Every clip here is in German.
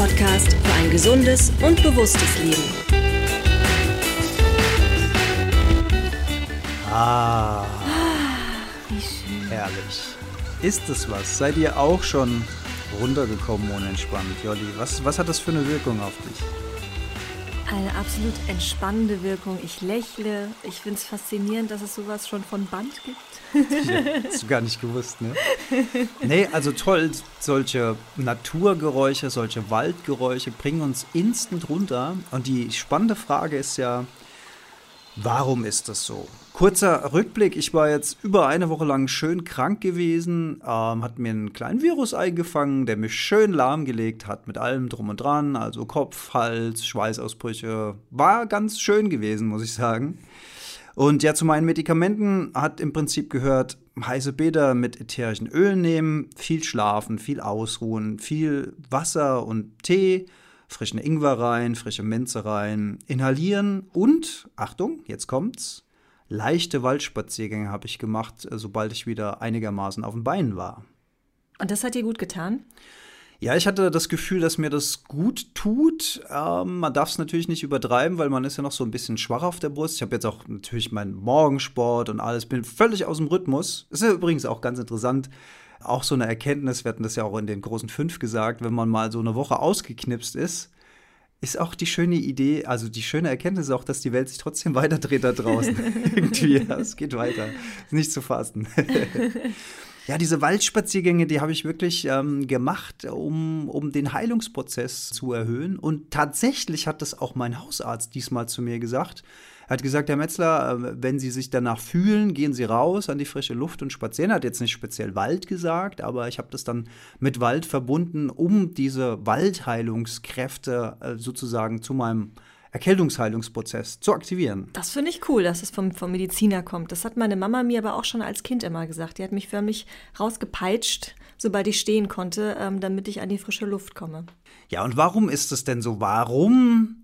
Podcast für ein gesundes und bewusstes Leben. Ah, Wie schön. herrlich. Ist es was? Seid ihr auch schon runtergekommen und entspannt, Jolli? Was, was hat das für eine Wirkung auf dich? Eine absolut entspannende Wirkung. Ich lächle. Ich finde es faszinierend, dass es sowas schon von Band gibt. Hast du gar nicht gewusst, ne? Nee, also toll, solche Naturgeräusche, solche Waldgeräusche bringen uns instant runter. Und die spannende Frage ist ja, warum ist das so? Kurzer Rückblick, ich war jetzt über eine Woche lang schön krank gewesen, ähm, hat mir einen kleinen Virus eingefangen, der mich schön lahmgelegt hat mit allem drum und dran, also Kopf, Hals, Schweißausbrüche. War ganz schön gewesen, muss ich sagen. Und ja, zu meinen Medikamenten hat im Prinzip gehört, heiße Bäder mit ätherischen Ölen nehmen, viel schlafen, viel ausruhen, viel Wasser und Tee, frischen Ingwer rein, frische Minze rein, inhalieren und, Achtung, jetzt kommt's, leichte Waldspaziergänge habe ich gemacht, äh, sobald ich wieder einigermaßen auf den Beinen war. Und das hat dir gut getan? Ja, ich hatte das Gefühl, dass mir das gut tut. Ähm, man darf es natürlich nicht übertreiben, weil man ist ja noch so ein bisschen schwach auf der Brust. Ich habe jetzt auch natürlich meinen Morgensport und alles, bin völlig aus dem Rhythmus. Ist ja übrigens auch ganz interessant. Auch so eine Erkenntnis, wir hatten das ja auch in den großen fünf gesagt, wenn man mal so eine Woche ausgeknipst ist, ist auch die schöne Idee, also die schöne Erkenntnis auch, dass die Welt sich trotzdem weiterdreht da draußen. Irgendwie, ja, es geht weiter. Ist nicht zu fassen. Ja, diese Waldspaziergänge, die habe ich wirklich ähm, gemacht, um, um den Heilungsprozess zu erhöhen. Und tatsächlich hat das auch mein Hausarzt diesmal zu mir gesagt. Er hat gesagt, Herr Metzler, äh, wenn Sie sich danach fühlen, gehen Sie raus an die frische Luft und spazieren. Er hat jetzt nicht speziell Wald gesagt, aber ich habe das dann mit Wald verbunden, um diese Waldheilungskräfte äh, sozusagen zu meinem Erkältungsheilungsprozess zu aktivieren. Das finde ich cool, dass es vom, vom Mediziner kommt. Das hat meine Mama mir aber auch schon als Kind immer gesagt. Die hat mich förmlich rausgepeitscht, sobald ich stehen konnte, ähm, damit ich an die frische Luft komme. Ja, und warum ist es denn so? Warum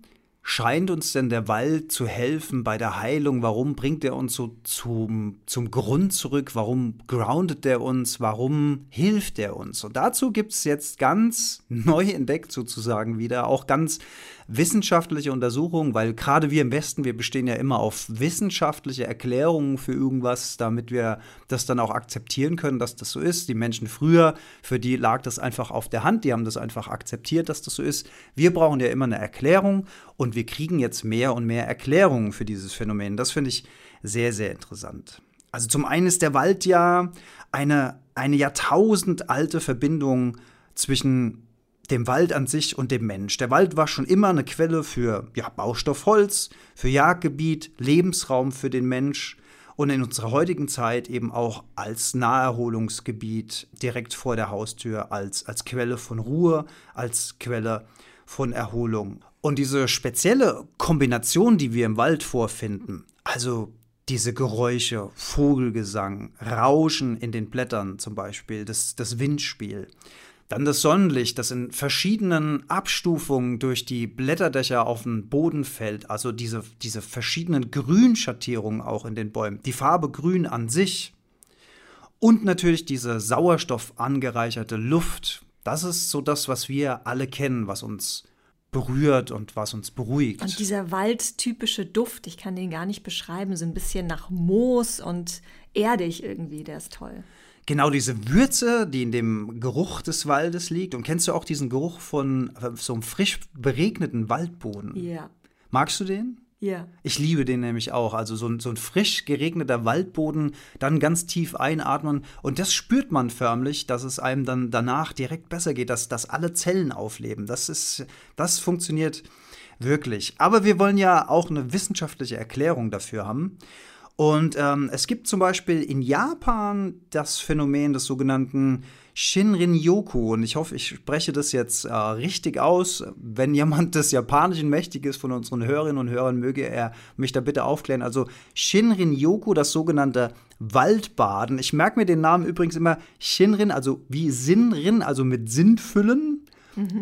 scheint uns denn der Wald zu helfen bei der Heilung? Warum bringt er uns so zum, zum Grund zurück? Warum groundet er uns? Warum hilft er uns? Und dazu gibt es jetzt ganz neu entdeckt sozusagen wieder, auch ganz wissenschaftliche Untersuchungen, weil gerade wir im Westen, wir bestehen ja immer auf wissenschaftliche Erklärungen für irgendwas, damit wir das dann auch akzeptieren können, dass das so ist. Die Menschen früher, für die lag das einfach auf der Hand, die haben das einfach akzeptiert, dass das so ist. Wir brauchen ja immer eine Erklärung und wir kriegen jetzt mehr und mehr Erklärungen für dieses Phänomen. Das finde ich sehr, sehr interessant. Also zum einen ist der Wald ja eine, eine jahrtausendalte Verbindung zwischen dem Wald an sich und dem Mensch. Der Wald war schon immer eine Quelle für ja, Baustoff Holz, für Jagdgebiet, Lebensraum für den Mensch und in unserer heutigen Zeit eben auch als Naherholungsgebiet direkt vor der Haustür, als, als Quelle von Ruhe, als Quelle von Erholung. Und diese spezielle Kombination, die wir im Wald vorfinden, also diese Geräusche, Vogelgesang, Rauschen in den Blättern zum Beispiel, das, das Windspiel, dann das Sonnenlicht, das in verschiedenen Abstufungen durch die Blätterdächer auf den Boden fällt, also diese, diese verschiedenen Grünschattierungen auch in den Bäumen, die Farbe Grün an sich und natürlich diese Sauerstoff angereicherte Luft. Das ist so das, was wir alle kennen, was uns berührt und was uns beruhigt. Und dieser waldtypische Duft, ich kann den gar nicht beschreiben, so ein bisschen nach Moos und erdig irgendwie, der ist toll. Genau diese Würze, die in dem Geruch des Waldes liegt. Und kennst du auch diesen Geruch von so einem frisch beregneten Waldboden? Ja. Magst du den? Ja. Ich liebe den nämlich auch. Also so ein, so ein frisch geregneter Waldboden, dann ganz tief einatmen. Und das spürt man förmlich, dass es einem dann danach direkt besser geht, dass, dass alle Zellen aufleben. Das ist, das funktioniert wirklich. Aber wir wollen ja auch eine wissenschaftliche Erklärung dafür haben. Und ähm, es gibt zum Beispiel in Japan das Phänomen des sogenannten Shinrin-yoku. Und ich hoffe, ich spreche das jetzt äh, richtig aus. Wenn jemand des Japanischen mächtig ist von unseren Hörerinnen und Hörern, möge er mich da bitte aufklären. Also Shinrin-yoku, das sogenannte Waldbaden. Ich merke mir den Namen übrigens immer Shinrin, also wie Sinrin, also mit Sinn füllen.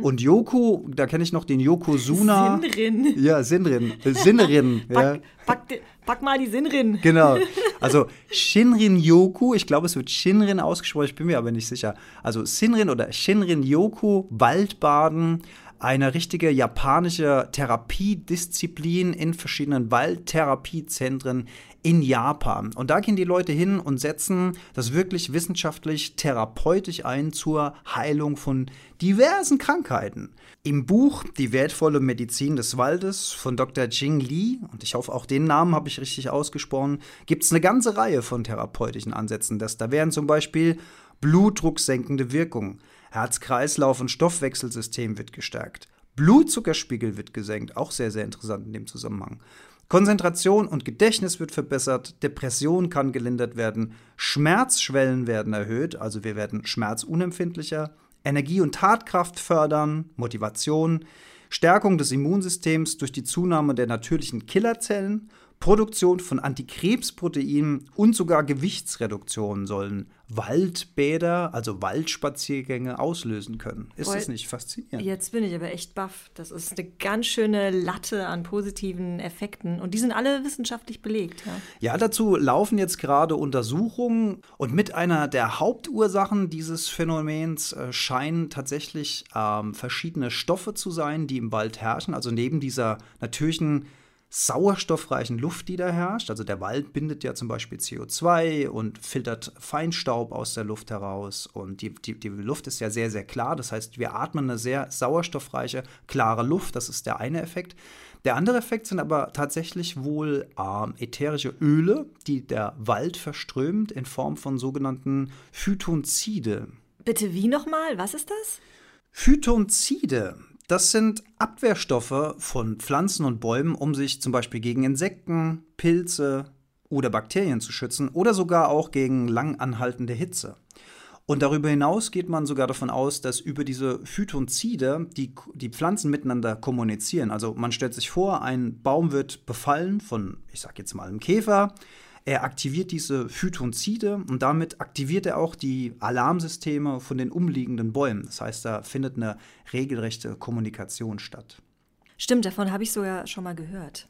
Und Yoko, da kenne ich noch den Yokozuna. Sinnrin. Ja, Sinrin. Sinnerin. ja. Back, back, Pack mal die Sinrin. Genau. Also Shinrin-yoku, ich glaube, es wird Shinrin ausgesprochen, ich bin mir aber nicht sicher. Also Sinrin oder Shinrin-yoku, Waldbaden, eine richtige japanische Therapiedisziplin in verschiedenen Waldtherapiezentren in Japan. Und da gehen die Leute hin und setzen das wirklich wissenschaftlich therapeutisch ein zur Heilung von diversen Krankheiten. Im Buch Die wertvolle Medizin des Waldes von Dr. Jing Li, und ich hoffe, auch den Namen habe ich richtig ausgesprochen, gibt es eine ganze Reihe von therapeutischen Ansätzen. Das, da wären zum Beispiel blutdrucksenkende Wirkung, Herz-Kreislauf- und Stoffwechselsystem wird gestärkt, Blutzuckerspiegel wird gesenkt, auch sehr, sehr interessant in dem Zusammenhang. Konzentration und Gedächtnis wird verbessert, Depression kann gelindert werden, Schmerzschwellen werden erhöht, also wir werden schmerzunempfindlicher, Energie und Tatkraft fördern, Motivation, Stärkung des Immunsystems durch die Zunahme der natürlichen Killerzellen Produktion von Antikrebsproteinen und sogar Gewichtsreduktion sollen Waldbäder, also Waldspaziergänge auslösen können. Ist Boah, das nicht faszinierend? Jetzt bin ich aber echt baff. Das ist eine ganz schöne Latte an positiven Effekten und die sind alle wissenschaftlich belegt. Ja, ja dazu laufen jetzt gerade Untersuchungen und mit einer der Hauptursachen dieses Phänomens äh, scheinen tatsächlich ähm, verschiedene Stoffe zu sein, die im Wald herrschen. Also neben dieser natürlichen sauerstoffreichen Luft, die da herrscht. Also der Wald bindet ja zum Beispiel CO2 und filtert Feinstaub aus der Luft heraus. Und die, die, die Luft ist ja sehr, sehr klar. Das heißt, wir atmen eine sehr sauerstoffreiche, klare Luft. Das ist der eine Effekt. Der andere Effekt sind aber tatsächlich wohl ähm, ätherische Öle, die der Wald verströmt in Form von sogenannten Phytonzide. Bitte wie nochmal? Was ist das? Phytonzide. Das sind Abwehrstoffe von Pflanzen und Bäumen, um sich zum Beispiel gegen Insekten, Pilze oder Bakterien zu schützen oder sogar auch gegen lang anhaltende Hitze. Und darüber hinaus geht man sogar davon aus, dass über diese Phytonzide die, die Pflanzen miteinander kommunizieren. Also man stellt sich vor, ein Baum wird befallen von, ich sag jetzt mal, einem Käfer. Er aktiviert diese Phytonzide und damit aktiviert er auch die Alarmsysteme von den umliegenden Bäumen. Das heißt, da findet eine regelrechte Kommunikation statt. Stimmt, davon habe ich sogar schon mal gehört.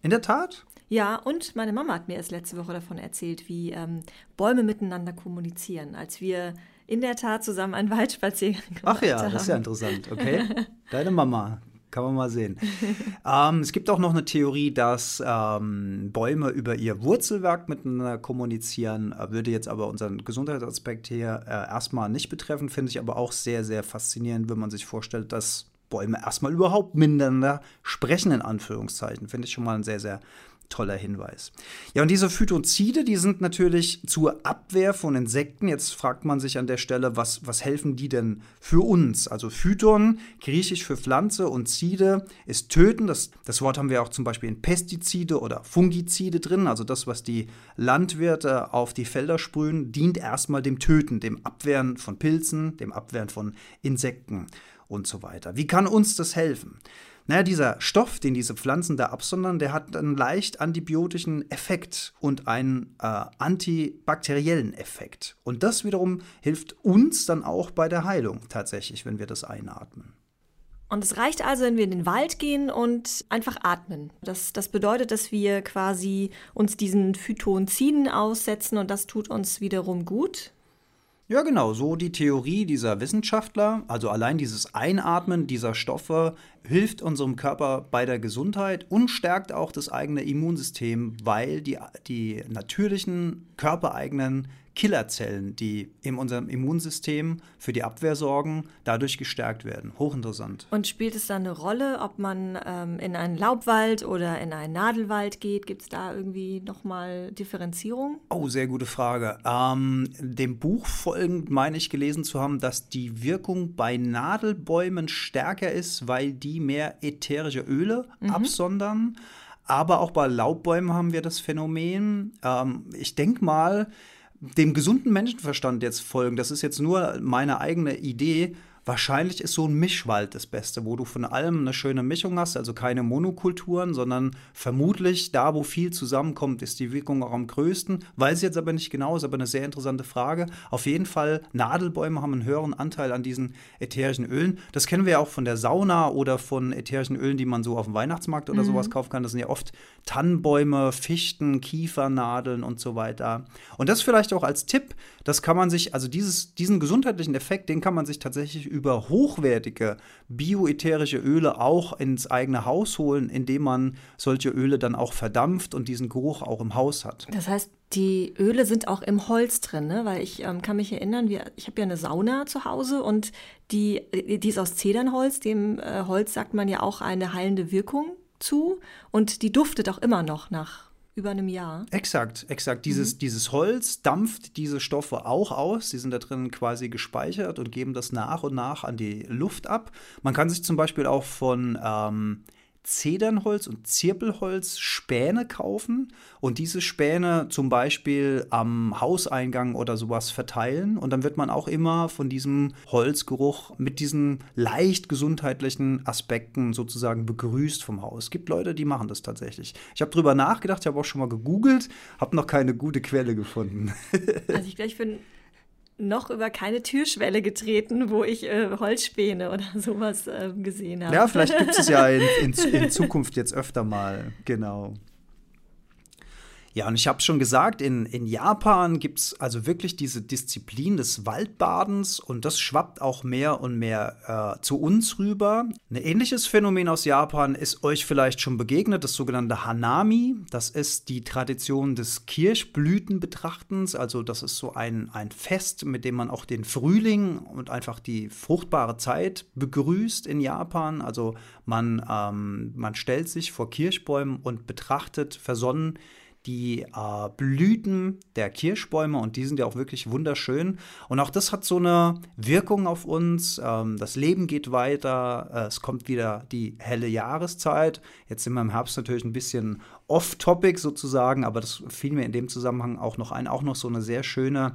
In der Tat? Ja, und meine Mama hat mir erst letzte Woche davon erzählt, wie ähm, Bäume miteinander kommunizieren, als wir in der Tat zusammen einen Waldspaziergang gemacht haben. Ach ja, haben. das ist ja interessant, okay. Deine Mama, kann man mal sehen. ähm, es gibt auch noch eine Theorie, dass ähm, Bäume über ihr Wurzelwerk miteinander kommunizieren. Äh, würde jetzt aber unseren Gesundheitsaspekt hier äh, erstmal nicht betreffen. Finde ich aber auch sehr, sehr faszinierend, wenn man sich vorstellt, dass Bäume erstmal überhaupt miteinander sprechen, in Anführungszeichen. Finde ich schon mal ein sehr, sehr toller Hinweis. Ja, und diese Phytozide, die sind natürlich zur Abwehr von Insekten. Jetzt fragt man sich an der Stelle, was, was helfen die denn für uns? Also Phyton, griechisch für Pflanze und Zide ist töten. Das, das Wort haben wir auch zum Beispiel in Pestizide oder Fungizide drin. Also das, was die Landwirte auf die Felder sprühen, dient erstmal dem Töten, dem Abwehren von Pilzen, dem Abwehren von Insekten und so weiter. Wie kann uns das helfen? Naja, dieser Stoff, den diese Pflanzen da absondern, der hat einen leicht antibiotischen Effekt und einen äh, antibakteriellen Effekt. Und das wiederum hilft uns dann auch bei der Heilung tatsächlich, wenn wir das einatmen. Und es reicht also, wenn wir in den Wald gehen und einfach atmen. Das, das bedeutet, dass wir quasi uns diesen Phytonziden aussetzen und das tut uns wiederum gut. Ja, genau, so die Theorie dieser Wissenschaftler. Also allein dieses Einatmen dieser Stoffe hilft unserem Körper bei der Gesundheit und stärkt auch das eigene Immunsystem, weil die, die natürlichen körpereigenen Killerzellen, die in unserem Immunsystem für die Abwehr sorgen, dadurch gestärkt werden. Hochinteressant. Und spielt es da eine Rolle, ob man ähm, in einen Laubwald oder in einen Nadelwald geht? Gibt es da irgendwie nochmal Differenzierung? Oh, sehr gute Frage. Ähm, dem Buch folgend meine ich gelesen zu haben, dass die Wirkung bei Nadelbäumen stärker ist, weil die mehr ätherische Öle mhm. absondern. Aber auch bei Laubbäumen haben wir das Phänomen. Ähm, ich denke mal, dem gesunden Menschenverstand jetzt folgen, das ist jetzt nur meine eigene Idee, wahrscheinlich ist so ein Mischwald das Beste, wo du von allem eine schöne Mischung hast, also keine Monokulturen, sondern vermutlich da, wo viel zusammenkommt, ist die Wirkung auch am größten. Weiß ich jetzt aber nicht genau, ist aber eine sehr interessante Frage. Auf jeden Fall, Nadelbäume haben einen höheren Anteil an diesen ätherischen Ölen. Das kennen wir ja auch von der Sauna oder von ätherischen Ölen, die man so auf dem Weihnachtsmarkt oder mhm. sowas kaufen kann. Das sind ja oft Tannenbäume, Fichten, Kiefernadeln und so weiter. Und das vielleicht auch als Tipp, das kann man sich, also dieses, diesen gesundheitlichen Effekt, den kann man sich tatsächlich über hochwertige bioätherische Öle auch ins eigene Haus holen, indem man solche Öle dann auch verdampft und diesen Geruch auch im Haus hat. Das heißt, die Öle sind auch im Holz drin, ne? weil ich ähm, kann mich erinnern, wir, ich habe ja eine Sauna zu Hause und die, die ist aus Zedernholz. Dem äh, Holz sagt man ja auch eine heilende Wirkung zu und die duftet auch immer noch nach über einem Jahr. Exakt, exakt. Dieses, mhm. dieses Holz dampft diese Stoffe auch aus. Sie sind da drin quasi gespeichert und geben das nach und nach an die Luft ab. Man kann sich zum Beispiel auch von ähm, Zedernholz und Zirpelholz Späne kaufen und diese Späne zum Beispiel am Hauseingang oder sowas verteilen. Und dann wird man auch immer von diesem Holzgeruch mit diesen leicht gesundheitlichen Aspekten sozusagen begrüßt vom Haus. Es gibt Leute, die machen das tatsächlich. Ich habe drüber nachgedacht, ich habe auch schon mal gegoogelt, habe noch keine gute Quelle gefunden. also ich, ich bin noch über keine Türschwelle getreten, wo ich äh, Holzspäne oder sowas äh, gesehen habe. Ja, vielleicht gibt es ja in, in, in Zukunft jetzt öfter mal, genau. Ja, und ich habe schon gesagt, in, in Japan gibt es also wirklich diese Disziplin des Waldbadens und das schwappt auch mehr und mehr äh, zu uns rüber. Ein ähnliches Phänomen aus Japan ist euch vielleicht schon begegnet, das sogenannte Hanami. Das ist die Tradition des Kirschblütenbetrachtens. Also das ist so ein, ein Fest, mit dem man auch den Frühling und einfach die fruchtbare Zeit begrüßt in Japan. Also man, ähm, man stellt sich vor Kirschbäumen und betrachtet versonnen die äh, Blüten der Kirschbäume und die sind ja auch wirklich wunderschön. Und auch das hat so eine Wirkung auf uns. Ähm, das Leben geht weiter, äh, es kommt wieder die helle Jahreszeit. Jetzt sind wir im Herbst natürlich ein bisschen off-topic sozusagen, aber das fiel mir in dem Zusammenhang auch noch ein. Auch noch so eine sehr schöne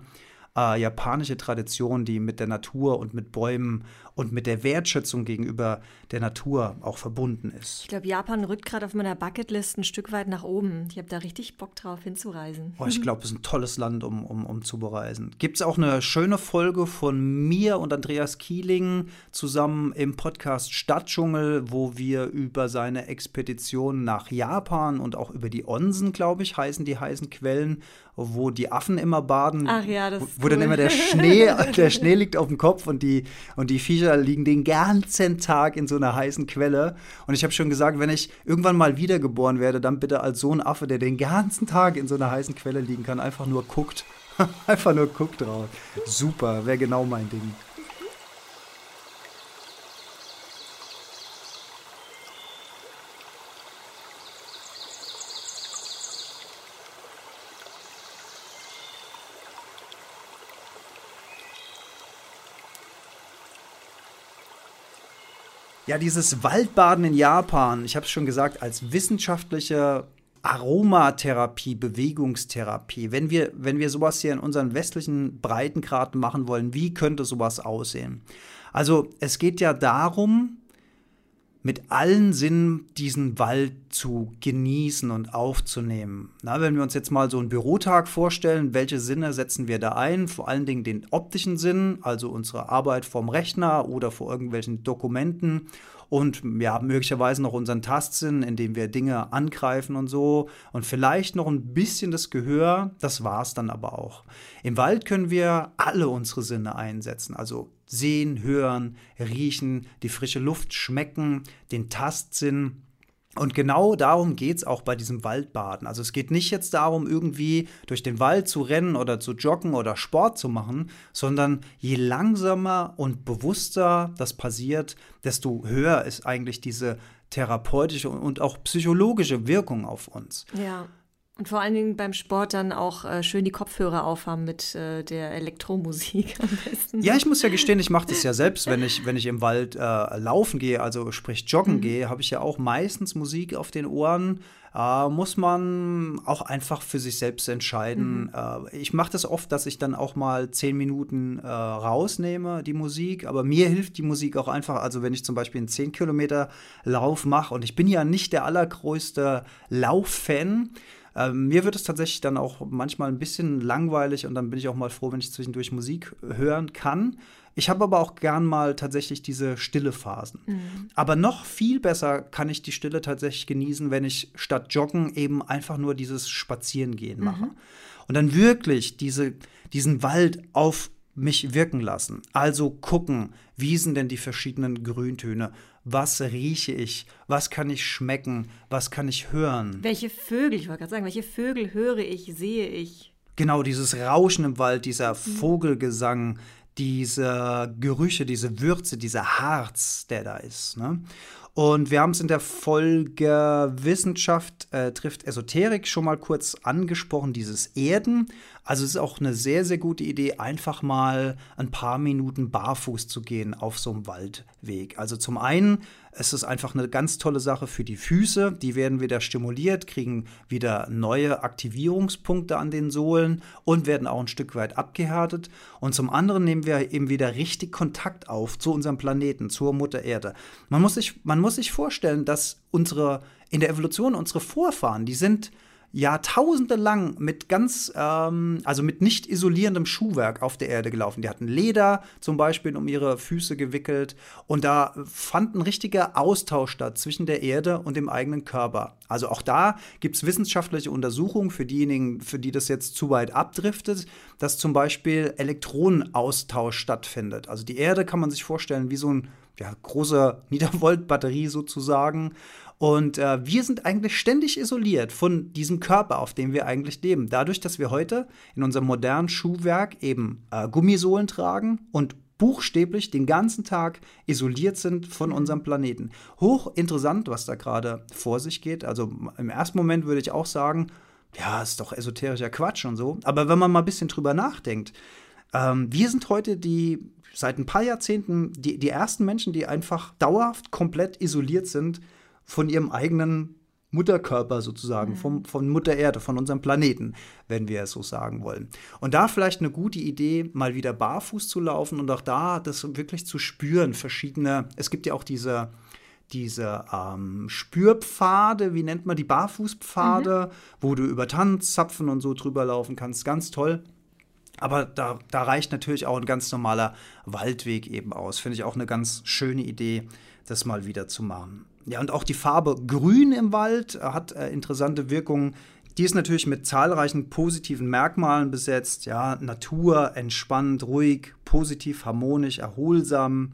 äh, japanische Tradition, die mit der Natur und mit Bäumen und mit der Wertschätzung gegenüber der Natur auch verbunden ist. Ich glaube, Japan rückt gerade auf meiner Bucketlist ein Stück weit nach oben. Ich habe da richtig Bock drauf hinzureisen. Oh, ich glaube, es ist ein tolles Land, um, um, um zu bereisen. Gibt es auch eine schöne Folge von mir und Andreas Kieling zusammen im Podcast Stadtdschungel, wo wir über seine Expedition nach Japan und auch über die Onsen, glaube ich, heißen die heißen Quellen, wo die Affen immer baden. Ach ja, das wo, wo cool. dann immer der Schnee, der Schnee liegt auf dem Kopf und die, und die Viecher Viecher liegen den ganzen Tag in so einer heißen Quelle. Und ich habe schon gesagt, wenn ich irgendwann mal wiedergeboren werde, dann bitte als so ein Affe, der den ganzen Tag in so einer heißen Quelle liegen kann, einfach nur guckt. einfach nur guckt drauf. Super, wäre genau mein Ding. Ja, dieses Waldbaden in Japan, ich habe es schon gesagt, als wissenschaftliche Aromatherapie, Bewegungstherapie. Wenn wir, wenn wir sowas hier in unseren westlichen Breitengraden machen wollen, wie könnte sowas aussehen? Also es geht ja darum, mit allen Sinnen diesen Wald zu genießen und aufzunehmen. Na, wenn wir uns jetzt mal so einen Bürotag vorstellen, welche Sinne setzen wir da ein? Vor allen Dingen den optischen Sinn, also unsere Arbeit vom Rechner oder vor irgendwelchen Dokumenten und ja, möglicherweise noch unseren Tastsinn, indem wir Dinge angreifen und so und vielleicht noch ein bisschen das Gehör, das war es dann aber auch. Im Wald können wir alle unsere Sinne einsetzen, also sehen, hören, riechen, die frische Luft schmecken, den Tastsinn und genau darum geht es auch bei diesem Waldbaden. Also es geht nicht jetzt darum, irgendwie durch den Wald zu rennen oder zu joggen oder Sport zu machen, sondern je langsamer und bewusster das passiert, desto höher ist eigentlich diese therapeutische und auch psychologische Wirkung auf uns. Ja. Und vor allen Dingen beim Sport dann auch äh, schön die Kopfhörer aufhaben mit äh, der Elektromusik am besten. Ja, ich muss ja gestehen, ich mache das ja selbst, wenn ich, wenn ich im Wald äh, laufen gehe, also sprich joggen mhm. gehe, habe ich ja auch meistens Musik auf den Ohren. Äh, muss man auch einfach für sich selbst entscheiden. Mhm. Äh, ich mache das oft, dass ich dann auch mal zehn Minuten äh, rausnehme, die Musik, aber mir hilft die Musik auch einfach, also wenn ich zum Beispiel einen 10 Kilometer Lauf mache und ich bin ja nicht der allergrößte Lauffan, ähm, mir wird es tatsächlich dann auch manchmal ein bisschen langweilig und dann bin ich auch mal froh, wenn ich zwischendurch Musik hören kann. Ich habe aber auch gern mal tatsächlich diese stille Phasen. Mhm. Aber noch viel besser kann ich die Stille tatsächlich genießen, wenn ich statt Joggen eben einfach nur dieses Spazierengehen mhm. mache. Und dann wirklich diese, diesen Wald auf mich wirken lassen. Also gucken, wie sind denn die verschiedenen Grüntöne? Was rieche ich, was kann ich schmecken, was kann ich hören. Welche Vögel, ich wollte gerade sagen, welche Vögel höre ich, sehe ich. Genau, dieses Rauschen im Wald, dieser. Vogelgesang, diese Gerüche, diese Würze, dieser Harz, der da ist. Ne? Und wir haben es in der Folge Wissenschaft äh, trifft Esoterik schon mal kurz angesprochen, dieses Erden. Also es ist auch eine sehr, sehr gute Idee, einfach mal ein paar Minuten barfuß zu gehen auf so einem Waldweg. Also zum einen es ist einfach eine ganz tolle Sache für die Füße. Die werden wieder stimuliert, kriegen wieder neue Aktivierungspunkte an den Sohlen und werden auch ein Stück weit abgehärtet. Und zum anderen nehmen wir eben wieder richtig Kontakt auf zu unserem Planeten, zur Mutter Erde. Man muss sich, man muss sich vorstellen, dass unsere in der Evolution unsere Vorfahren, die sind Jahrtausende lang mit ganz, ähm, also mit nicht isolierendem Schuhwerk auf der Erde gelaufen. Die hatten Leder zum Beispiel um ihre Füße gewickelt und da fand ein richtiger Austausch statt zwischen der Erde und dem eigenen Körper. Also auch da gibt es wissenschaftliche Untersuchungen für diejenigen, für die das jetzt zu weit abdriftet, dass zum Beispiel Elektronenaustausch stattfindet. Also die Erde kann man sich vorstellen wie so ein ja, große Niedervolt-Batterie sozusagen. Und äh, wir sind eigentlich ständig isoliert von diesem Körper, auf dem wir eigentlich leben. Dadurch, dass wir heute in unserem modernen Schuhwerk eben äh, Gummisohlen tragen und buchstäblich den ganzen Tag isoliert sind von unserem Planeten. Hochinteressant, was da gerade vor sich geht. Also im ersten Moment würde ich auch sagen, ja, ist doch esoterischer Quatsch und so. Aber wenn man mal ein bisschen drüber nachdenkt, ähm, wir sind heute die, seit ein paar Jahrzehnten, die, die ersten Menschen, die einfach dauerhaft komplett isoliert sind von ihrem eigenen Mutterkörper sozusagen, mhm. vom, von Mutter Erde, von unserem Planeten, wenn wir es so sagen wollen. Und da vielleicht eine gute Idee, mal wieder barfuß zu laufen und auch da das wirklich zu spüren, verschiedene, es gibt ja auch diese, diese ähm, Spürpfade, wie nennt man die Barfußpfade, mhm. wo du über Tanzzapfen und so drüber laufen kannst, ganz toll. Aber da, da reicht natürlich auch ein ganz normaler Waldweg eben aus. Finde ich auch eine ganz schöne Idee, das mal wieder zu machen. Ja, und auch die Farbe Grün im Wald hat äh, interessante Wirkungen. Die ist natürlich mit zahlreichen positiven Merkmalen besetzt. Ja, Natur, entspannt, ruhig, positiv, harmonisch, erholsam.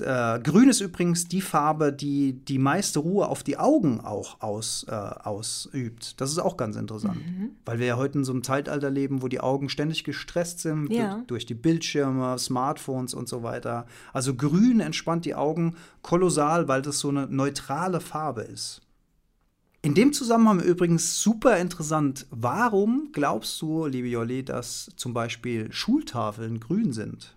Äh, Grün ist übrigens die Farbe, die die meiste Ruhe auf die Augen auch aus, äh, ausübt. Das ist auch ganz interessant, mhm. weil wir ja heute in so einem Zeitalter leben, wo die Augen ständig gestresst sind ja. durch, durch die Bildschirme, Smartphones und so weiter. Also Grün entspannt die Augen kolossal, weil das so eine neutrale Farbe ist. In dem Zusammenhang übrigens super interessant, warum glaubst du, liebe Jolie, dass zum Beispiel Schultafeln grün sind?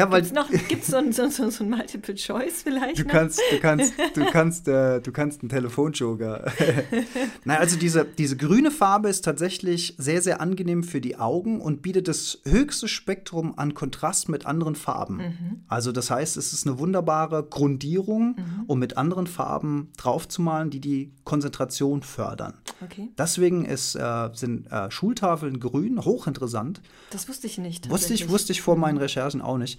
Ja, weil gibt's noch gibt's so ein, so, so, so ein Multiple Choice vielleicht? Du noch? kannst, du kannst, du kannst, äh, du kannst einen Telefonjoker. Nein, also diese, diese grüne Farbe ist tatsächlich sehr, sehr angenehm für die Augen und bietet das höchste Spektrum an Kontrast mit anderen Farben. Mhm. Also das heißt, es ist eine wunderbare Grundierung, mhm. um mit anderen Farben draufzumalen, die die Konzentration fördern. Okay. Deswegen ist, äh, sind äh, Schultafeln grün hochinteressant. Das wusste ich nicht. Wusste ich, wusste ich vor meinen Recherchen auch nicht.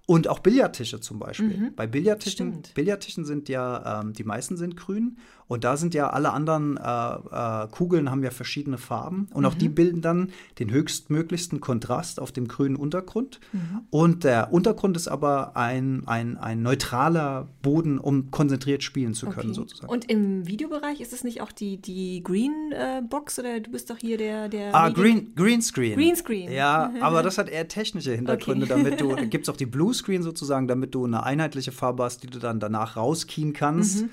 Und auch Billardtische zum Beispiel. Mhm. Bei Billardtischen, Billardtischen sind ja, ähm, die meisten sind grün und da sind ja alle anderen äh, äh, Kugeln haben ja verschiedene Farben und mhm. auch die mhm. bilden dann den höchstmöglichsten Kontrast auf dem grünen Untergrund. Mhm. Und der Untergrund ist aber ein, ein, ein neutraler Boden, um konzentriert spielen zu können, okay. sozusagen. Und im Videobereich ist es nicht auch die, die Green äh, Box oder du bist doch hier der. der ah, Green, Green Screen. Green Screen. Ja, aber das hat eher technische Hintergründe, okay. damit du, da gibt es auch die Bluescreen sozusagen, damit du eine einheitliche Farbe hast, die du dann danach rauskien kannst. Mhm.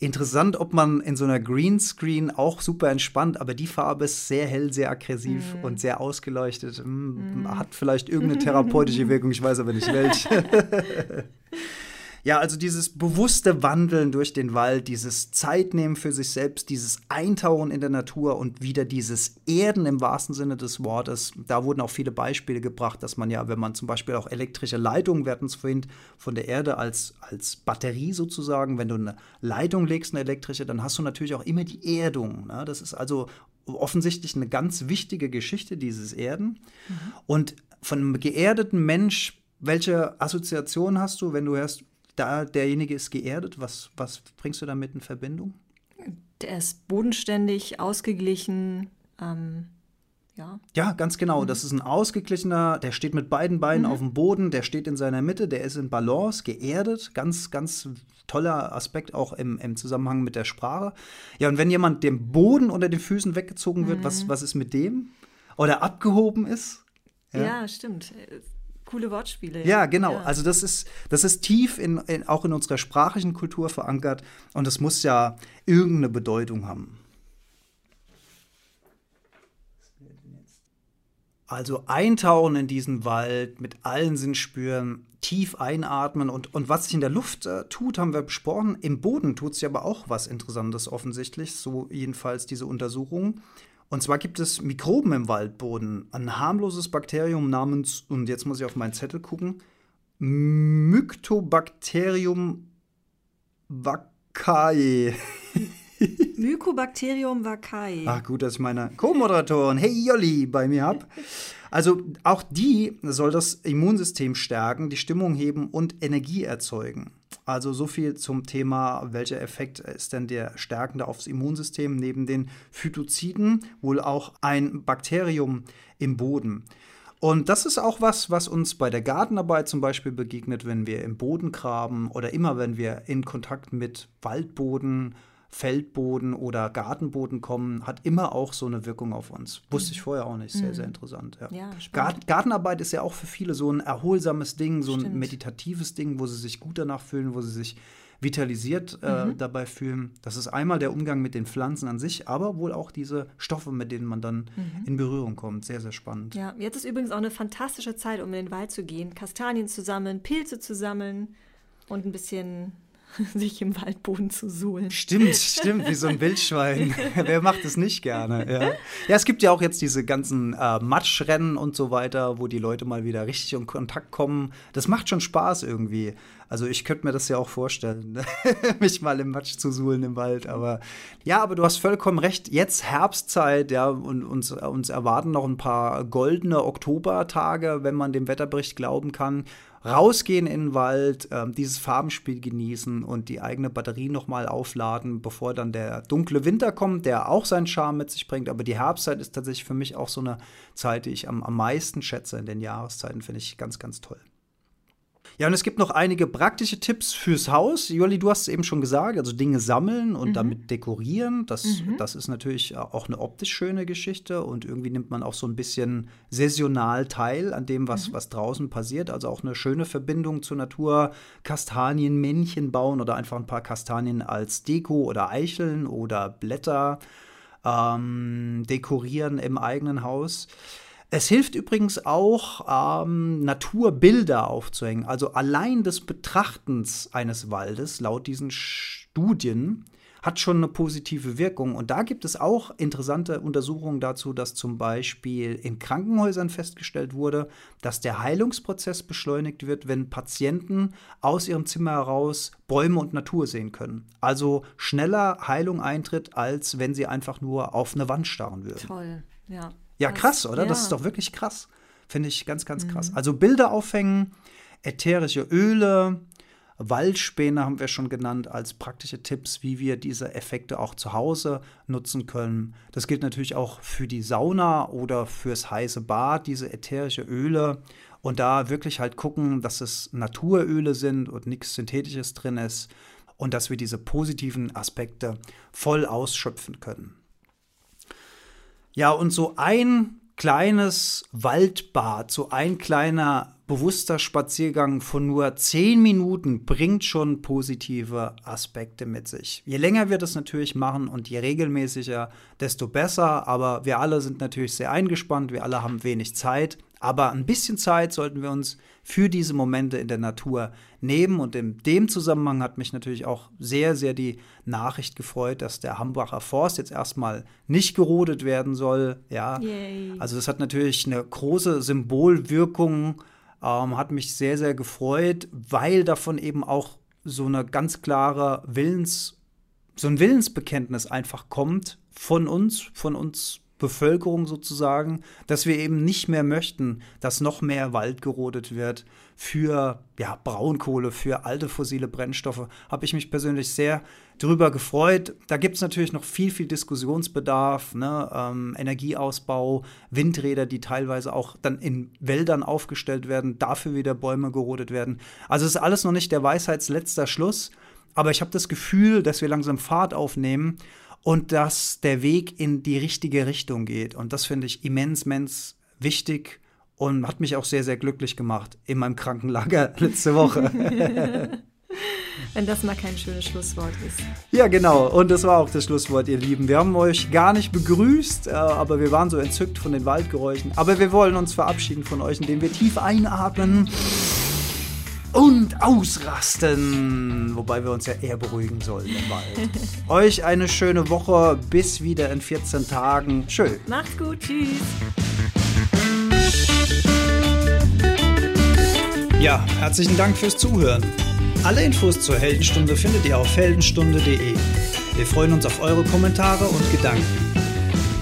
Interessant, ob man in so einer Greenscreen auch super entspannt, aber die Farbe ist sehr hell, sehr aggressiv mm. und sehr ausgeleuchtet. Mm. Hat vielleicht irgendeine therapeutische Wirkung, ich weiß aber nicht welche. Ja, also dieses bewusste Wandeln durch den Wald, dieses Zeitnehmen für sich selbst, dieses Eintauchen in der Natur und wieder dieses Erden im wahrsten Sinne des Wortes. Da wurden auch viele Beispiele gebracht, dass man ja, wenn man zum Beispiel auch elektrische Leitungen, wir hatten es vorhin von der Erde als, als Batterie sozusagen, wenn du eine Leitung legst, eine elektrische, dann hast du natürlich auch immer die Erdung. Ne? Das ist also offensichtlich eine ganz wichtige Geschichte, dieses Erden. Mhm. Und von einem geerdeten Mensch, welche Assoziation hast du, wenn du hörst, da derjenige ist geerdet, was, was bringst du damit in Verbindung? Der ist bodenständig, ausgeglichen. Ähm, ja. ja, ganz genau. Mhm. Das ist ein ausgeglichener, der steht mit beiden Beinen mhm. auf dem Boden, der steht in seiner Mitte, der ist in Balance, geerdet. Ganz, ganz toller Aspekt auch im, im Zusammenhang mit der Sprache. Ja, und wenn jemand dem Boden unter den Füßen weggezogen wird, mhm. was, was ist mit dem? Oder abgehoben ist? Ja, ja stimmt coole Wortspiele. Ja, genau. Ja. Also das ist, das ist tief in, in, auch in unserer sprachlichen Kultur verankert und es muss ja irgendeine Bedeutung haben. Also eintauchen in diesen Wald, mit allen Sinn spüren, tief einatmen und, und was sich in der Luft äh, tut, haben wir besprochen. Im Boden tut sich aber auch was Interessantes offensichtlich, so jedenfalls diese Untersuchung. Und zwar gibt es Mikroben im Waldboden. Ein harmloses Bakterium namens, und jetzt muss ich auf meinen Zettel gucken, Mycobacterium vaccae. Mycobacterium vaccae. Ach gut, dass ich meine Co-Moderatorin, hey Jolli, bei mir habe. Also auch die soll das Immunsystem stärken, die Stimmung heben und Energie erzeugen. Also so viel zum Thema, welcher Effekt ist denn der stärkende aufs Immunsystem neben den Phytoziden, wohl auch ein Bakterium im Boden. Und das ist auch was, was uns bei der Gartenarbeit zum Beispiel begegnet, wenn wir im Boden graben oder immer wenn wir in Kontakt mit Waldboden, Feldboden oder Gartenboden kommen, hat immer auch so eine Wirkung auf uns. Wusste ich mhm. vorher auch nicht. Sehr, mhm. sehr interessant. Ja. Ja, Gart Gartenarbeit ist ja auch für viele so ein erholsames Ding, so Stimmt. ein meditatives Ding, wo sie sich gut danach fühlen, wo sie sich vitalisiert äh, mhm. dabei fühlen. Das ist einmal der Umgang mit den Pflanzen an sich, aber wohl auch diese Stoffe, mit denen man dann mhm. in Berührung kommt. Sehr, sehr spannend. Ja, jetzt ist übrigens auch eine fantastische Zeit, um in den Wald zu gehen, Kastanien zu sammeln, Pilze zu sammeln und ein bisschen sich im Waldboden zu suhlen. Stimmt, stimmt, wie so ein Wildschwein. Wer macht es nicht gerne? Ja. ja, es gibt ja auch jetzt diese ganzen äh, Matschrennen und so weiter, wo die Leute mal wieder richtig in Kontakt kommen. Das macht schon Spaß irgendwie. Also ich könnte mir das ja auch vorstellen, mich mal im Matsch zu suhlen im Wald. Aber ja, aber du hast vollkommen recht. Jetzt Herbstzeit, ja, und uns, uns erwarten noch ein paar goldene Oktobertage, wenn man dem Wetterbericht glauben kann rausgehen in den Wald, äh, dieses Farbenspiel genießen und die eigene Batterie nochmal aufladen, bevor dann der dunkle Winter kommt, der auch seinen Charme mit sich bringt. Aber die Herbstzeit ist tatsächlich für mich auch so eine Zeit, die ich am, am meisten schätze in den Jahreszeiten, finde ich ganz, ganz toll. Ja, und es gibt noch einige praktische Tipps fürs Haus. Jolli, du hast es eben schon gesagt, also Dinge sammeln und mhm. damit dekorieren. Das, mhm. das ist natürlich auch eine optisch schöne Geschichte und irgendwie nimmt man auch so ein bisschen saisonal teil an dem, was, mhm. was draußen passiert. Also auch eine schöne Verbindung zur Natur. Kastanienmännchen bauen oder einfach ein paar Kastanien als Deko oder Eicheln oder Blätter ähm, dekorieren im eigenen Haus. Es hilft übrigens auch, ähm, Naturbilder aufzuhängen. Also allein des Betrachtens eines Waldes, laut diesen Studien, hat schon eine positive Wirkung. Und da gibt es auch interessante Untersuchungen dazu, dass zum Beispiel in Krankenhäusern festgestellt wurde, dass der Heilungsprozess beschleunigt wird, wenn Patienten aus ihrem Zimmer heraus Bäume und Natur sehen können. Also schneller Heilung eintritt, als wenn sie einfach nur auf eine Wand starren würden. Toll, ja. Ja, krass, oder? Ja. Das ist doch wirklich krass. Finde ich ganz, ganz krass. Mhm. Also Bilder aufhängen, ätherische Öle, Waldspäne haben wir schon genannt als praktische Tipps, wie wir diese Effekte auch zu Hause nutzen können. Das gilt natürlich auch für die Sauna oder fürs heiße Bad, diese ätherische Öle. Und da wirklich halt gucken, dass es Naturöle sind und nichts Synthetisches drin ist und dass wir diese positiven Aspekte voll ausschöpfen können. Ja, und so ein kleines Waldbad, so ein kleiner bewusster Spaziergang von nur zehn Minuten bringt schon positive Aspekte mit sich. Je länger wir das natürlich machen und je regelmäßiger, desto besser. Aber wir alle sind natürlich sehr eingespannt, wir alle haben wenig Zeit. Aber ein bisschen Zeit sollten wir uns für diese Momente in der Natur nehmen. Und in dem Zusammenhang hat mich natürlich auch sehr, sehr die Nachricht gefreut, dass der Hambacher Forst jetzt erstmal nicht gerodet werden soll. Ja, Yay. also das hat natürlich eine große Symbolwirkung ähm, hat mich sehr, sehr gefreut, weil davon eben auch so eine ganz klare Willens, so ein Willensbekenntnis einfach kommt von uns, von uns Bevölkerung sozusagen, dass wir eben nicht mehr möchten, dass noch mehr Wald gerodet wird für ja, Braunkohle, für alte fossile Brennstoffe. Habe ich mich persönlich sehr darüber gefreut. Da gibt es natürlich noch viel, viel Diskussionsbedarf, ne? ähm, Energieausbau, Windräder, die teilweise auch dann in Wäldern aufgestellt werden, dafür wieder Bäume gerodet werden. Also ist alles noch nicht der Weisheitsletzter Schluss, aber ich habe das Gefühl, dass wir langsam Fahrt aufnehmen und dass der Weg in die richtige Richtung geht. Und das finde ich immens, immens wichtig und hat mich auch sehr, sehr glücklich gemacht in meinem Krankenlager letzte Woche. Wenn das mal kein schönes Schlusswort ist. Ja, genau. Und das war auch das Schlusswort, ihr Lieben. Wir haben euch gar nicht begrüßt, äh, aber wir waren so entzückt von den Waldgeräuschen. Aber wir wollen uns verabschieden von euch, indem wir tief einatmen und ausrasten. Wobei wir uns ja eher beruhigen sollen im Wald. Euch eine schöne Woche. Bis wieder in 14 Tagen. Schön. Macht's gut. Tschüss. Ja, herzlichen Dank fürs Zuhören. Alle Infos zur Heldenstunde findet ihr auf heldenstunde.de. Wir freuen uns auf eure Kommentare und Gedanken.